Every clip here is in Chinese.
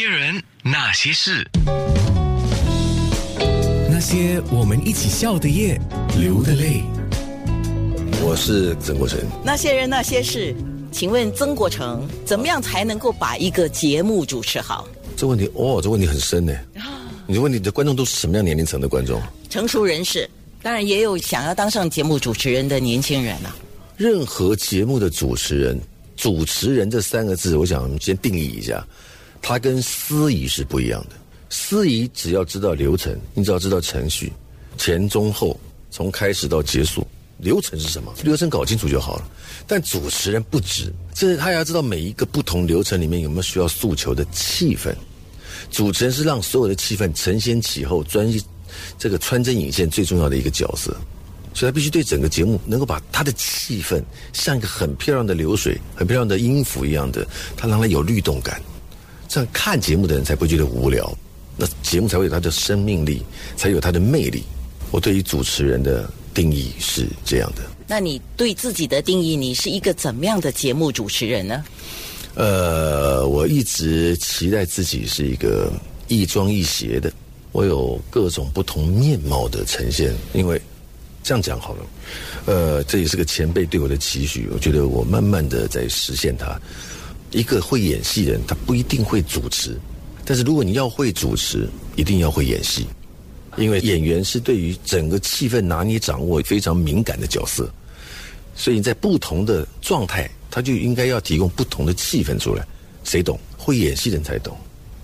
些人，那些事，那些我们一起笑的夜，流的泪。我是曾国成。那些人那些事，请问曾国成怎么样才能够把一个节目主持好？这问题哦，这问题很深呢。你的问题的观众都是什么样年龄层的观众？成熟人士，当然也有想要当上节目主持人的年轻人啊。任何节目的主持人，主持人这三个字，我想先定义一下，它跟司仪是不一样的。司仪只要知道流程，你只要知道程序，前中后，从开始到结束，流程是什么，流程搞清楚就好了。但主持人不止，这他要知道每一个不同流程里面有没有需要诉求的气氛。主持人是让所有的气氛承先启后，专一这个穿针引线最重要的一个角色。所以他必须对整个节目能够把他的气氛像一个很漂亮的流水、很漂亮的音符一样的，他让它有律动感，这样看节目的人才不会觉得无聊，那节目才会有它的生命力，才有它的魅力。我对于主持人的定义是这样的。那你对自己的定义，你是一个怎么样的节目主持人呢？呃，我一直期待自己是一个亦庄亦谐的，我有各种不同面貌的呈现，因为。这样讲好了，呃，这也是个前辈对我的期许。我觉得我慢慢的在实现它。一个会演戏人，他不一定会主持，但是如果你要会主持，一定要会演戏，因为演员是对于整个气氛拿捏掌握非常敏感的角色，所以你在不同的状态，他就应该要提供不同的气氛出来。谁懂？会演戏人才懂，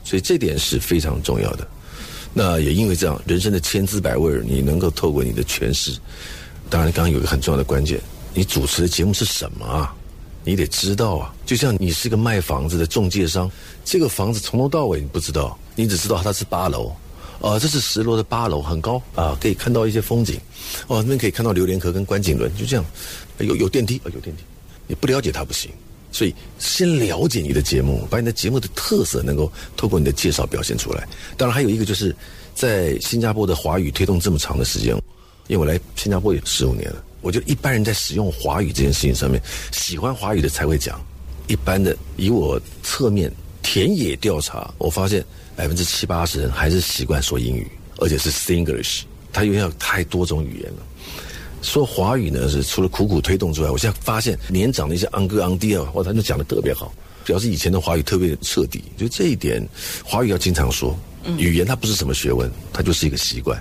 所以这点是非常重要的。那也因为这样，人生的千滋百味，你能够透过你的诠释。当然，刚刚有一个很重要的关键，你主持的节目是什么啊？你得知道啊。就像你是个卖房子的中介商，这个房子从头到尾你不知道，你只知道它是八楼，啊，这是十楼的八楼，很高啊，可以看到一些风景，哦，那边可以看到榴莲壳跟观景轮，就这样，有有电梯啊，有电梯，你不了解它不行。所以，先了解你的节目，把你的节目的特色能够透过你的介绍表现出来。当然，还有一个就是，在新加坡的华语推动这么长的时间，因为我来新加坡也十五年了，我觉得一般人在使用华语这件事情上面，喜欢华语的才会讲。一般的，以我侧面田野调查，我发现百分之七八十人还是习惯说英语，而且是 Singlish，他因为有太多种语言了。说华语呢是除了苦苦推动之外，我现在发现年长的一些昂哥昂弟啊，哇，他就讲的特别好，表示以前的华语特别彻底。就这一点，华语要经常说。语言它不是什么学问，它就是一个习惯。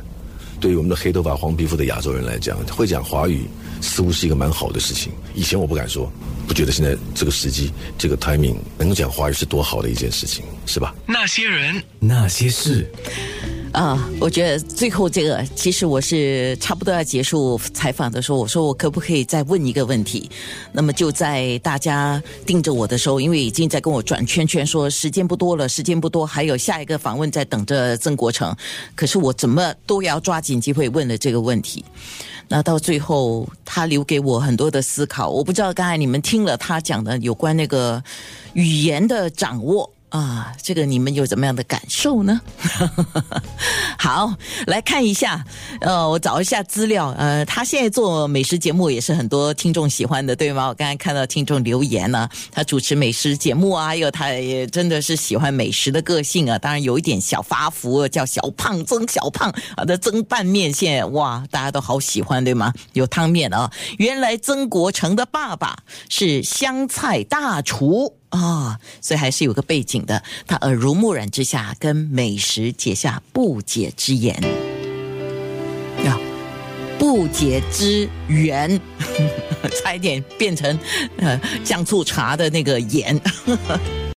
对于我们的黑头发、黄皮肤的亚洲人来讲，会讲华语似乎是一个蛮好的事情。以前我不敢说，不觉得现在这个时机、这个 timing 能够讲华语是多好的一件事情，是吧？那些人，那些事。啊，我觉得最后这个，其实我是差不多要结束采访的时候，我说我可不可以再问一个问题？那么就在大家盯着我的时候，因为已经在跟我转圈圈，说时间不多了，时间不多，还有下一个访问在等着曾国成。可是我怎么都要抓紧机会问了这个问题。那到最后，他留给我很多的思考。我不知道刚才你们听了他讲的有关那个语言的掌握。啊，这个你们有怎么样的感受呢？好，来看一下，呃，我找一下资料。呃，他现在做美食节目也是很多听众喜欢的，对吗？我刚才看到听众留言呢，他主持美食节目啊，还有他也真的是喜欢美食的个性啊。当然有一点小发福，叫小胖曾小胖啊的蒸拌面线，哇，大家都好喜欢，对吗？有汤面啊。原来曾国成的爸爸是湘菜大厨。啊，所以还是有个背景的。他耳濡目染之下，跟美食结下不解之缘。呀，不解之缘，差一点变成呃酱醋茶的那个盐。